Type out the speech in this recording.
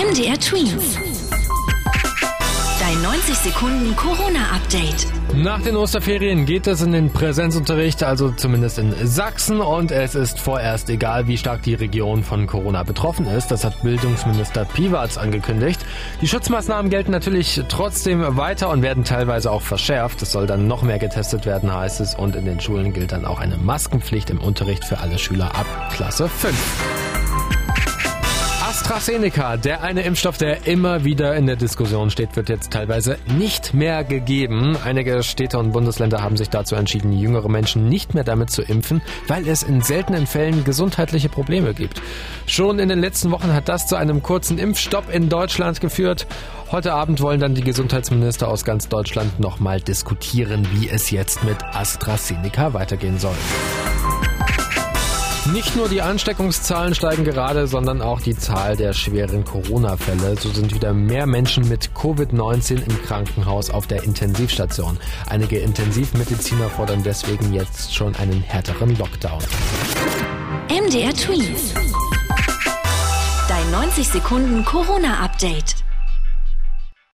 MDR Twins. Dein 90 Sekunden Corona-Update. Nach den Osterferien geht es in den Präsenzunterricht, also zumindest in Sachsen, und es ist vorerst egal, wie stark die Region von Corona betroffen ist. Das hat Bildungsminister Piwatz angekündigt. Die Schutzmaßnahmen gelten natürlich trotzdem weiter und werden teilweise auch verschärft. Es soll dann noch mehr getestet werden, heißt es, und in den Schulen gilt dann auch eine Maskenpflicht im Unterricht für alle Schüler ab Klasse 5. AstraZeneca, der eine Impfstoff, der immer wieder in der Diskussion steht, wird jetzt teilweise nicht mehr gegeben. Einige Städte und Bundesländer haben sich dazu entschieden, jüngere Menschen nicht mehr damit zu impfen, weil es in seltenen Fällen gesundheitliche Probleme gibt. Schon in den letzten Wochen hat das zu einem kurzen Impfstopp in Deutschland geführt. Heute Abend wollen dann die Gesundheitsminister aus ganz Deutschland nochmal diskutieren, wie es jetzt mit AstraZeneca weitergehen soll. Nicht nur die Ansteckungszahlen steigen gerade, sondern auch die Zahl der schweren Corona-Fälle. So sind wieder mehr Menschen mit Covid-19 im Krankenhaus auf der Intensivstation. Einige Intensivmediziner fordern deswegen jetzt schon einen härteren Lockdown. MDR Tweet. Dein 90 Sekunden Corona-Update.